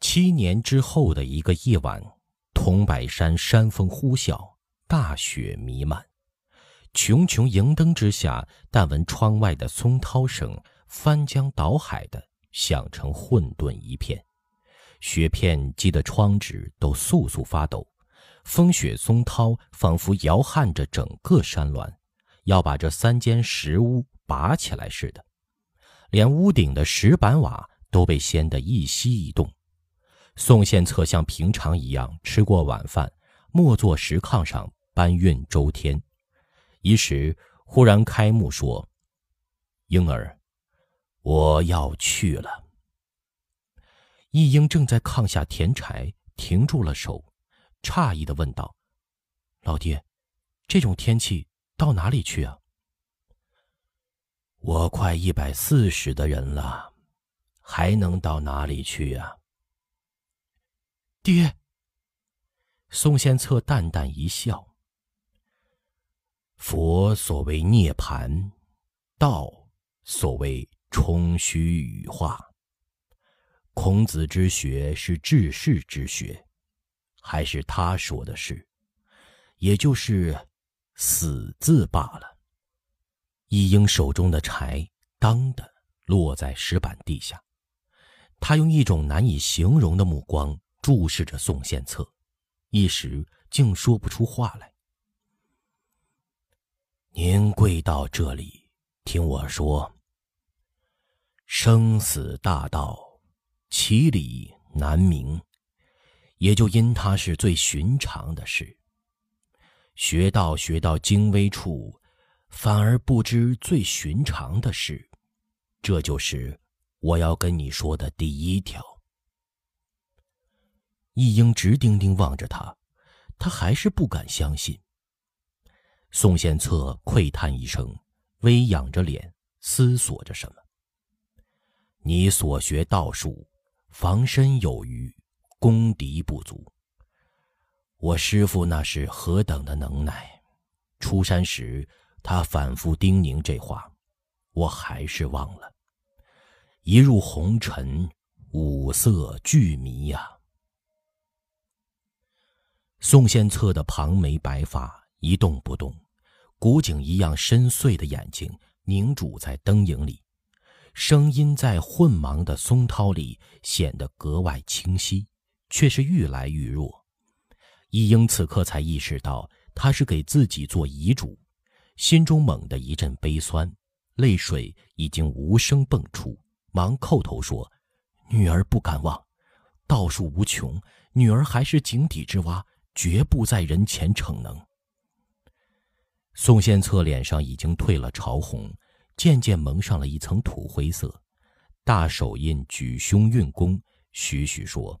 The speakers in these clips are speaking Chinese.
七年之后的一个夜晚，桐柏山山风呼啸，大雪弥漫。茕茕营灯之下，但闻窗外的松涛声翻江倒海的响成混沌一片，雪片击得窗纸都簌簌发抖，风雪松涛仿佛摇撼着整个山峦，要把这三间石屋拔起来似的，连屋顶的石板瓦都被掀得一吸一动。宋献策像平常一样吃过晚饭，默坐石炕上搬运周天。一时忽然开目说：“婴儿，我要去了。”一英正在炕下填柴，停住了手，诧异的问道：“老爹，这种天气到哪里去啊？”“我快一百四十的人了，还能到哪里去呀？”爹。宋献策淡淡一笑：“佛所谓涅盘，道所谓冲虚羽化。孔子之学是治世之学，还是他说的是，也就是死字罢了。”一英手中的柴当的落在石板地下，他用一种难以形容的目光。注视着宋献策，一时竟说不出话来。您跪到这里，听我说。生死大道，其理难明，也就因它是最寻常的事。学道学到精微处，反而不知最寻常的事，这就是我要跟你说的第一条。一英直盯盯望着他，他还是不敢相信。宋献策喟叹一声，微仰着脸，思索着什么。你所学道术，防身有余，攻敌不足。我师父那是何等的能耐！出山时，他反复叮咛这话，我还是忘了。一入红尘，五色俱迷呀。宋献策的庞眉白发一动不动，古井一样深邃的眼睛凝注在灯影里，声音在混茫的松涛里显得格外清晰，却是愈来愈弱。一英此刻才意识到他是给自己做遗嘱，心中猛地一阵悲酸，泪水已经无声迸出，忙叩头说：“女儿不敢忘，道术无穷，女儿还是井底之蛙。”绝不在人前逞能。宋献策脸上已经褪了潮红，渐渐蒙上了一层土灰色，大手印举胸运功，徐徐说：“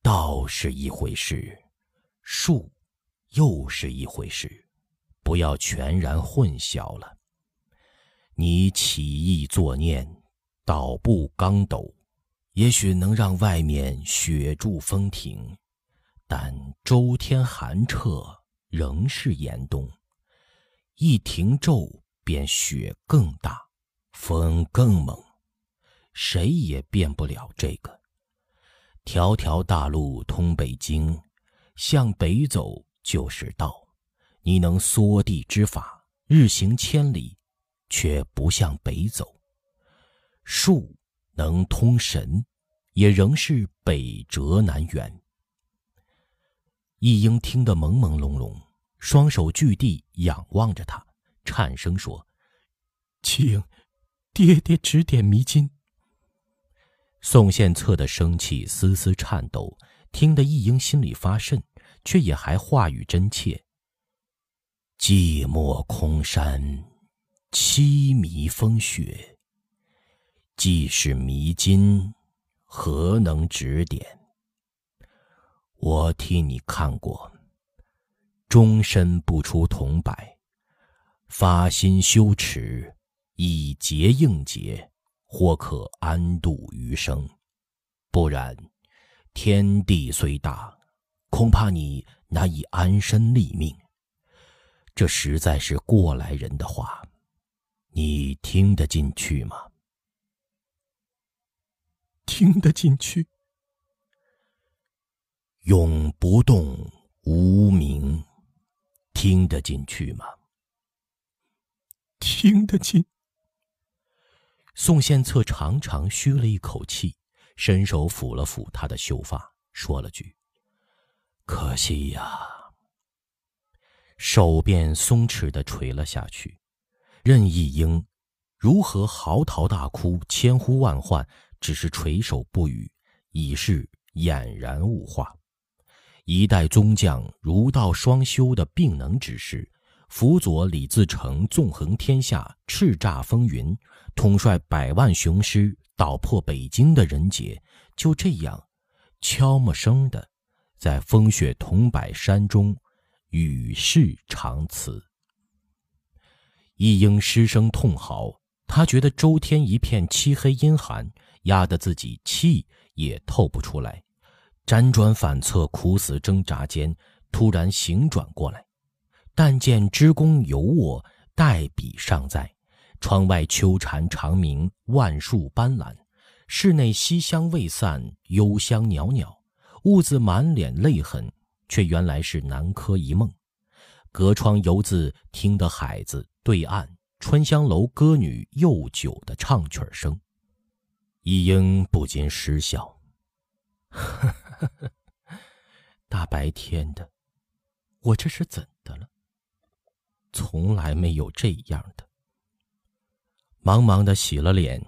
道是一回事，术又是一回事，不要全然混淆了。你起意作念，倒步刚斗，也许能让外面雪住风停。”但周天寒彻，仍是严冬。一停骤，便雪更大，风更猛，谁也变不了这个。条条大路通北京，向北走就是道。你能缩地之法，日行千里，却不向北走。术能通神，也仍是北辙南辕。一英听得朦朦胧胧，双手据地仰望着他，颤声说：“请爹爹指点迷津。”宋献策的声气丝丝颤抖，听得一英心里发瘆，却也还话语真切：“寂寞空山，凄迷风雪。既是迷津，何能指点？”我替你看过，终身不出铜柏，发心修持，以节应节，或可安度余生；不然，天地虽大，恐怕你难以安身立命。这实在是过来人的话，你听得进去吗？听得进去。永不动无名，听得进去吗？听得进。宋献策长长吁了一口气，伸手抚了抚他的秀发，说了句：“可惜呀。”手便松弛的垂了下去。任义英如何嚎啕大哭、千呼万唤，只是垂手不语，已是俨然物化。一代宗将儒道双修的并能之士，辅佐李自成纵横天下、叱咤风云，统帅百万雄师捣破北京的人杰，就这样悄没声的，在风雪桐柏山中与世长辞。一应失声痛嚎，他觉得周天一片漆黑阴寒，压得自己气也透不出来。辗转反侧，苦死挣扎间，突然醒转过来。但见织工犹卧，代笔尚在。窗外秋蝉长鸣，万树斑斓；室内西香未散，幽香袅袅。兀自满脸泪痕，却原来是南柯一梦。隔窗犹自听得海子。对岸春香楼歌女又酒的唱曲声，一英不禁失笑。呵 大白天的，我这是怎的了？从来没有这样的。忙忙的洗了脸，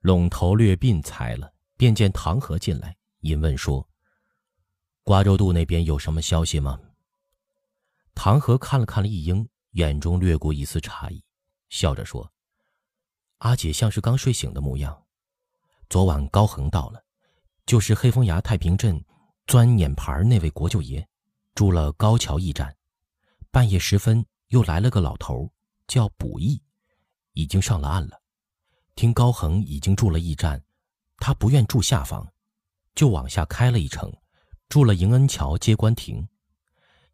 拢头略鬓裁了，便见唐河进来，因问说：“瓜州渡那边有什么消息吗？”唐河看了看了一英。眼中掠过一丝诧异，笑着说：“阿姐像是刚睡醒的模样。昨晚高恒到了，就是黑风崖太平镇钻碾盘那位国舅爷，住了高桥驿站。半夜时分，又来了个老头，叫卜义，已经上了岸了。听高恒已经住了驿站，他不愿住下方，就往下开了一程，住了迎恩桥接官亭。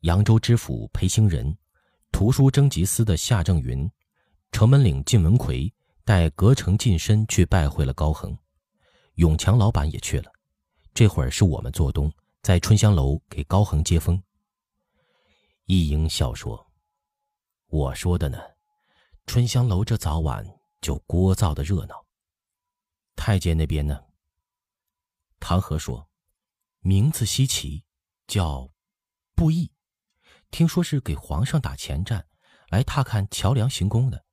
扬州知府裴兴仁。”图书征集司的夏正云、城门岭靳文奎带隔城近身去拜会了高恒，永强老板也去了。这会儿是我们做东，在春香楼给高恒接风。一英笑说：“我说的呢，春香楼这早晚就聒噪的热闹。太监那边呢？”唐河说：“名字稀奇，叫布衣。”听说是给皇上打前站，来踏看桥梁行宫的，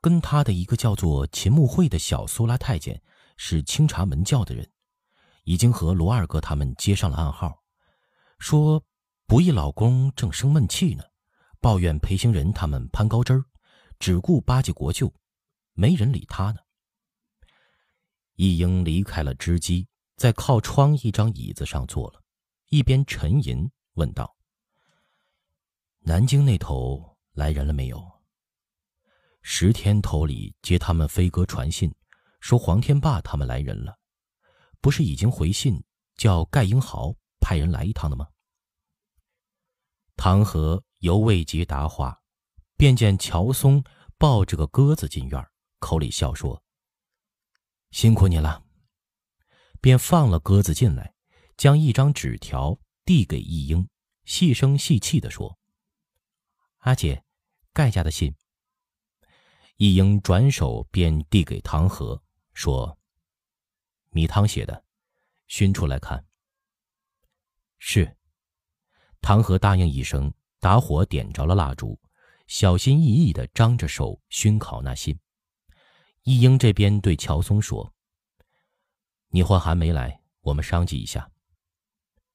跟他的一个叫做秦穆慧的小苏拉太监是清查门教的人，已经和罗二哥他们接上了暗号，说不义老公正生闷气呢，抱怨裴行人他们攀高枝儿，只顾巴结国舅，没人理他呢。一英离开了织机，在靠窗一张椅子上坐了，一边沉吟问道。南京那头来人了没有？十天头里接他们飞鸽传信，说黄天霸他们来人了，不是已经回信叫盖英豪派人来一趟的吗？唐河犹未及答话，便见乔松抱着个鸽子进院，口里笑说：“辛苦你了。”便放了鸽子进来，将一张纸条递给义英，细声细气地说。阿姐，盖家的信。一英转手便递给唐河，说：“米汤写的，熏出来看。”是。唐河答应一声，打火点着了蜡烛，小心翼翼的张着手熏烤那信。一英这边对乔松说：“你换寒梅来，我们商计一下。”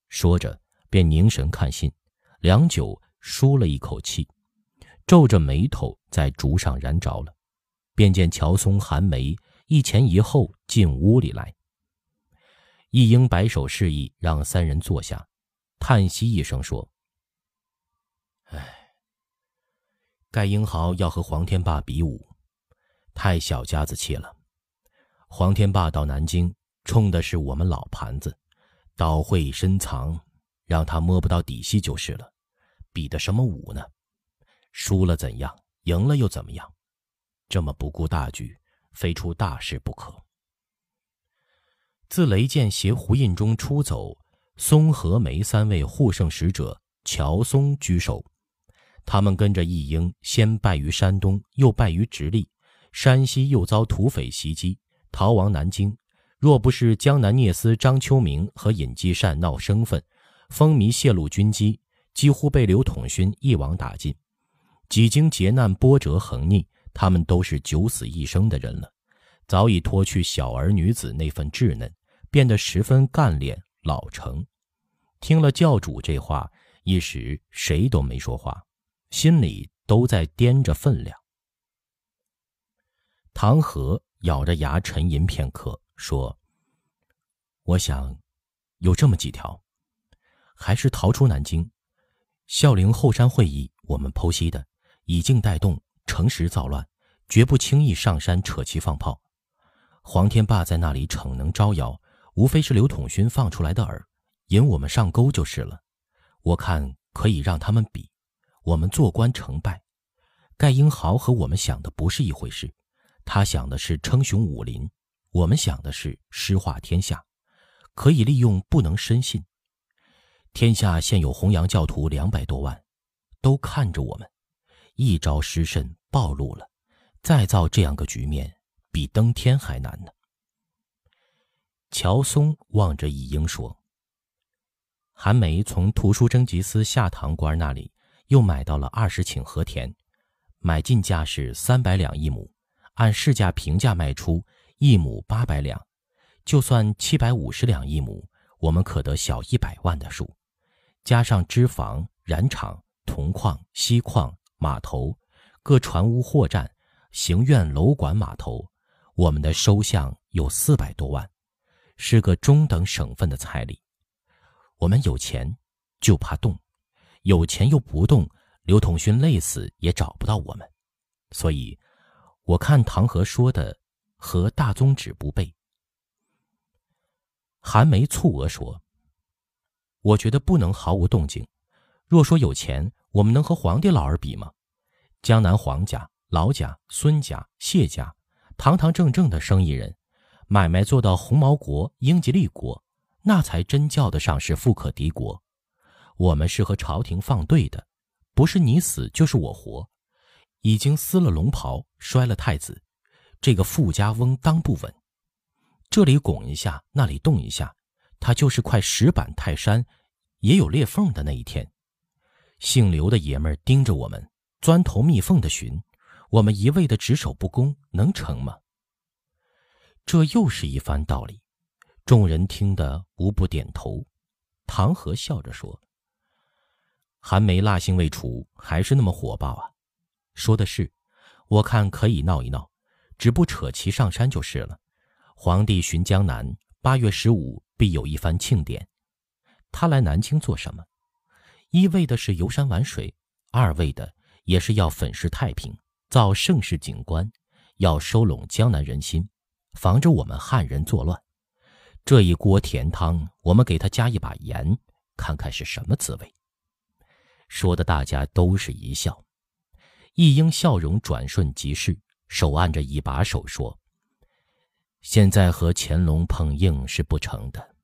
说着，便凝神看信，良久，舒了一口气。皱着眉头在烛上燃着了，便见乔松、韩梅一前一后进屋里来。一英摆手示意让三人坐下，叹息一声说：“唉，盖英豪要和黄天霸比武，太小家子气了。黄天霸到南京冲的是我们老盘子，刀会深藏，让他摸不到底细就是了，比的什么武呢？”输了怎样？赢了又怎么样？这么不顾大局，非出大事不可。自雷剑携胡印中出走，松和梅三位护圣使者乔松居首。他们跟着义英先败于山东，又败于直隶，山西又遭土匪袭击，逃亡南京。若不是江南聂司张秋明和尹继善闹生分，风靡泄露军机，几乎被刘统勋一网打尽。几经劫难波折横逆，他们都是九死一生的人了，早已脱去小儿女子那份稚嫩，变得十分干练老成。听了教主这话，一时谁都没说话。心里都在掂着分量。唐河咬着牙沉吟片刻，说：“我想，有这么几条，还是逃出南京。孝陵后山会议，我们剖析的，以静带动，乘时造乱，绝不轻易上山扯旗放炮。黄天霸在那里逞能招摇，无非是刘统勋放出来的饵，引我们上钩就是了。我看可以让他们比。”我们做官成败，盖英豪和我们想的不是一回事。他想的是称雄武林，我们想的是诗化天下。可以利用，不能深信。天下现有弘扬教徒两百多万，都看着我们，一朝失慎暴露了，再造这样个局面，比登天还难呢。乔松望着义英说：“韩梅从图书征集司下堂官那里。”又买到了二十顷和田，买进价是三百两一亩，按市价平价卖出，一亩八百两，就算七百五十两一亩，我们可得小一百万的数，加上脂肪、染厂、铜矿、锡矿、码头、各船坞货站、行院楼馆码头，我们的收项有四百多万，是个中等省份的彩礼。我们有钱，就怕动。有钱又不动，刘统勋累死也找不到我们，所以，我看唐河说的和大宗旨不悖。韩梅蹙额说：“我觉得不能毫无动静。若说有钱，我们能和皇帝老儿比吗？江南皇家、老贾、孙家、谢家，堂堂正正的生意人，买卖做到红毛国、英吉利国，那才真叫得上是富可敌国。”我们是和朝廷放对的，不是你死就是我活。已经撕了龙袍，摔了太子，这个富家翁当不稳。这里拱一下，那里动一下，他就是块石板泰山，也有裂缝的那一天。姓刘的爷们儿盯着我们，钻头蜜缝的寻，我们一味的只守不攻，能成吗？这又是一番道理，众人听得无不点头。唐河笑着说。韩梅蜡性未除，还是那么火爆啊！说的是，我看可以闹一闹，只不扯旗上山就是了。皇帝巡江南，八月十五必有一番庆典。他来南京做什么？一为的是游山玩水，二为的也是要粉饰太平，造盛世景观，要收拢江南人心，防着我们汉人作乱。这一锅甜汤，我们给他加一把盐，看看是什么滋味。说的大家都是一笑，一英笑容转瞬即逝，手按着一把手说：“现在和乾隆碰硬是不成的。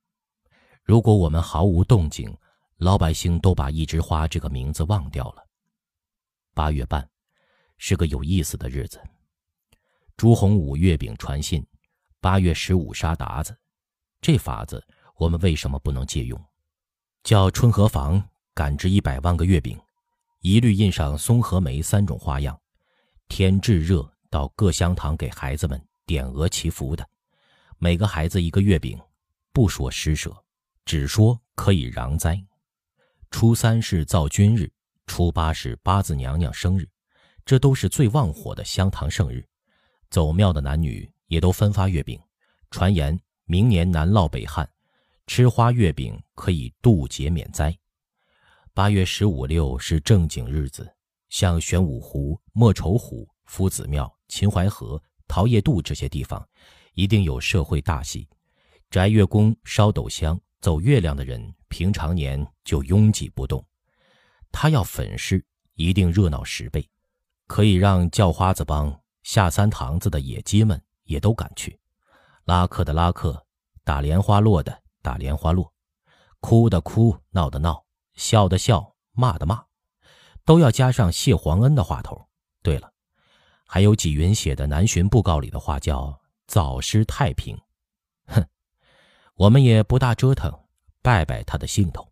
如果我们毫无动静，老百姓都把一枝花这个名字忘掉了。八月半，是个有意思的日子。朱洪武月饼传信，八月十五杀鞑子。这法子我们为什么不能借用？叫春和坊。”赶制一百万个月饼，一律印上松和梅三种花样。天炙热，到各香堂给孩子们点额祈福的，每个孩子一个月饼，不说施舍，只说可以攘灾。初三是造君日，初八是八字娘娘生日，这都是最旺火的香堂圣日。走庙的男女也都分发月饼，传言明年南涝北旱，吃花月饼可以渡劫免灾。八月十五六是正经日子，像玄武湖、莫愁湖、夫子庙、秦淮河、桃叶渡这些地方，一定有社会大戏。宅月宫烧斗香、走月亮的人，平常年就拥挤不动。他要粉饰，一定热闹十倍，可以让叫花子帮、下三堂子的野鸡们也都赶去，拉客的拉客，打莲花落的打莲花落。哭的哭，闹的闹，笑的笑，骂的骂，都要加上谢皇恩的话头。对了，还有纪云写的南巡布告里的话，叫“早失太平”。哼，我们也不大折腾，拜拜他的兴头，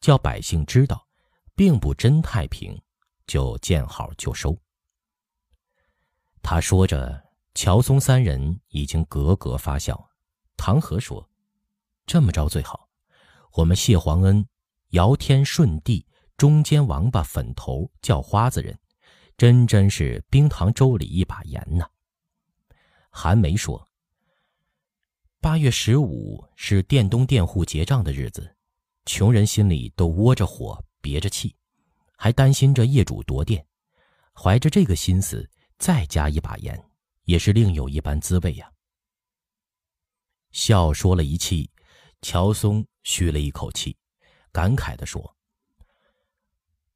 叫百姓知道，并不真太平，就见好就收。他说着，乔松三人已经咯咯发笑。唐和说：“这么着最好，我们谢皇恩，尧天舜地中间王八粉头叫花子人。”真真是冰糖粥里一把盐呐。韩梅说：“八月十五是店东店户结账的日子，穷人心里都窝着火，憋着气，还担心着业主夺店，怀着这个心思再加一把盐，也是另有一般滋味呀。”笑说了一气，乔松吁了一口气，感慨地说：“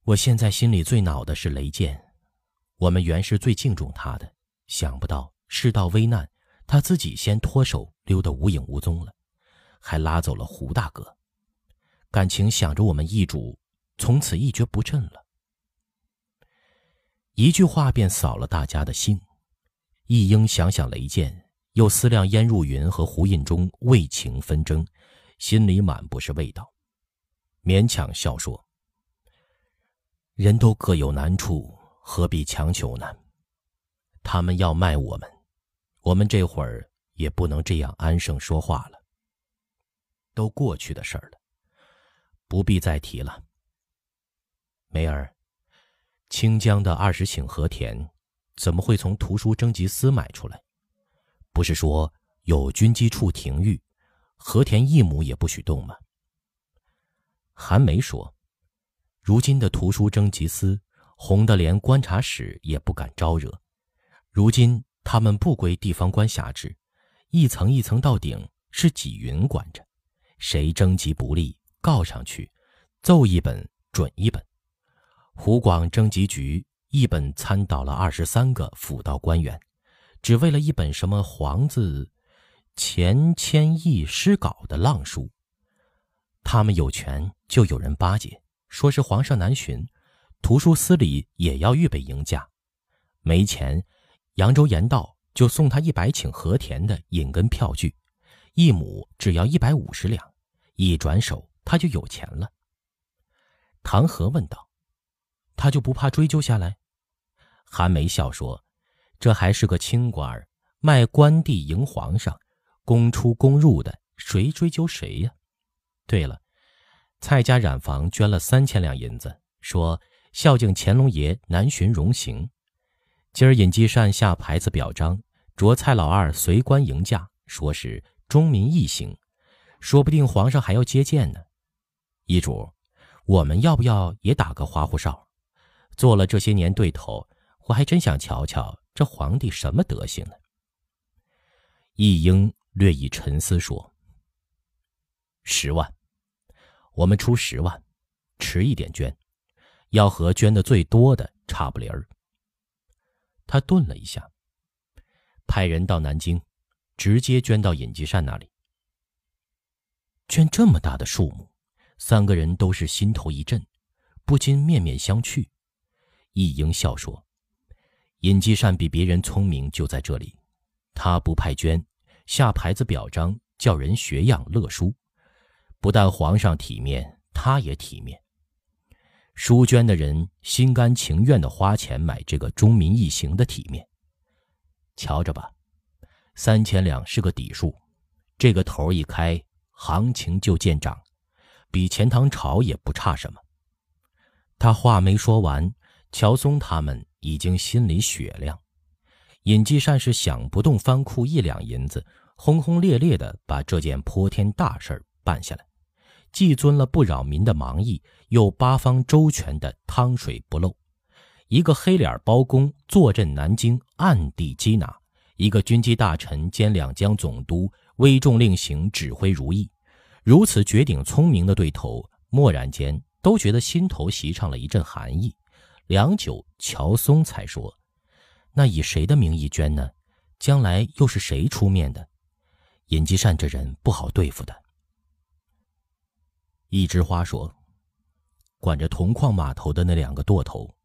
我现在心里最恼的是雷剑。”我们原是最敬重他的，想不到事到危难，他自己先脱手溜得无影无踪了，还拉走了胡大哥，感情想着我们易主，从此一蹶不振了。一句话便扫了大家的兴。易英想想雷剑，又思量燕入云和胡印中为情纷争，心里满不是味道，勉强笑说：“人都各有难处。”何必强求呢？他们要卖我们，我们这会儿也不能这样安生说话了。都过去的事儿了，不必再提了。梅儿，清江的二十顷和田，怎么会从图书征集司买出来？不是说有军机处停育，和田一亩也不许动吗？韩梅说：“如今的图书征集司。”红的连观察使也不敢招惹，如今他们不归地方官辖制，一层一层到顶是纪云管着，谁征集不利，告上去，奏一本准一本。湖广征集局一本参倒了二十三个辅道官员，只为了一本什么黄字钱谦益诗稿的浪书。他们有权，就有人巴结，说是皇上南巡。图书司里也要预备迎驾，没钱，扬州盐道就送他一百顷和田的引根票据，一亩只要一百五十两，一转手他就有钱了。唐和问道：“他就不怕追究下来？”韩梅笑说：“这还是个清官儿，卖官地迎皇上，公出公入的，谁追究谁呀？”对了，蔡家染坊捐了三千两银子，说。孝敬乾隆爷南巡荣行，今儿尹继善下牌子表彰，着蔡老二随官迎驾，说是忠民义行，说不定皇上还要接见呢。遗主，我们要不要也打个花胡哨？做了这些年对头，我还真想瞧瞧这皇帝什么德行呢。义英略一沉思说：“十万，我们出十万，迟一点捐。”要和捐的最多的差不离儿。他顿了一下，派人到南京，直接捐到尹继善那里。捐这么大的数目，三个人都是心头一震，不禁面面相觑。易英笑说：“尹继善比别人聪明，就在这里，他不派捐，下牌子表彰，叫人学样乐书，不但皇上体面，他也体面。”书捐的人心甘情愿的花钱买这个忠民义行的体面，瞧着吧，三千两是个底数，这个头一开，行情就见涨，比钱塘潮也不差什么。他话没说完，乔松他们已经心里雪亮。尹继善是想不动翻库一两银子，轰轰烈烈的把这件泼天大事办下来。既遵了不扰民的忙意，又八方周全的汤水不漏。一个黑脸包公坐镇南京，暗地缉拿；一个军机大臣兼两江总督，威重令行，指挥如意。如此绝顶聪明的对头，蓦然间都觉得心头袭上了一阵寒意。良久，乔松才说：“那以谁的名义捐呢？将来又是谁出面的？尹继善这人不好对付的。”一枝花说：“管着铜矿码头的那两个舵头，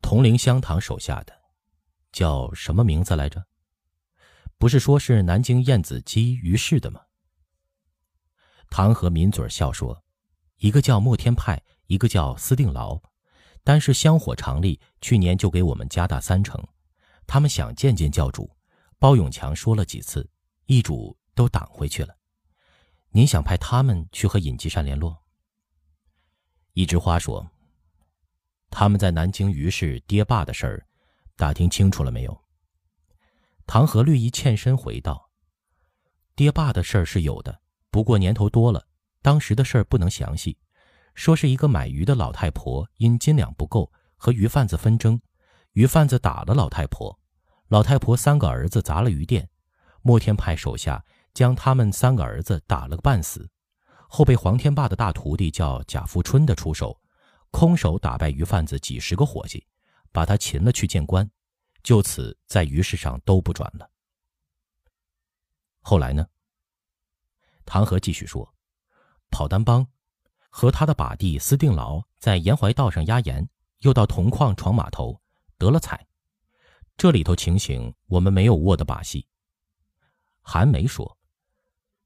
铜陵香堂手下的，叫什么名字来着？不是说是南京燕子矶于氏的吗？”唐和抿嘴笑说：“一个叫莫天派，一个叫司定牢，但是香火常例，去年就给我们加大三成。他们想见见教主，包永强说了几次，易主都挡回去了。您想派他们去和尹吉善联络？”一枝花说：“他们在南京于氏爹爸的事儿，打听清楚了没有？”唐和略一欠身回道：“爹爸的事儿是有的。”不过年头多了，当时的事儿不能详细。说是一个买鱼的老太婆因斤两不够和鱼贩子纷争，鱼贩子打了老太婆，老太婆三个儿子砸了鱼店，莫天派手下将他们三个儿子打了个半死，后被黄天霸的大徒弟叫贾富春的出手，空手打败鱼贩子几十个伙计，把他擒了去见官，就此在鱼市上都不转了。后来呢？唐河继续说：“跑单帮和他的把弟斯定牢在沿淮道上压盐，又到铜矿闯码头，得了彩。这里头情形，我们没有握的把戏。”韩梅说：“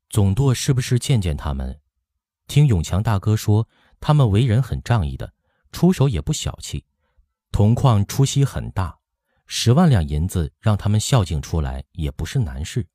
总舵是不是见见他们？听永强大哥说，他们为人很仗义的，出手也不小气。铜矿出息很大，十万两银子让他们孝敬出来，也不是难事。”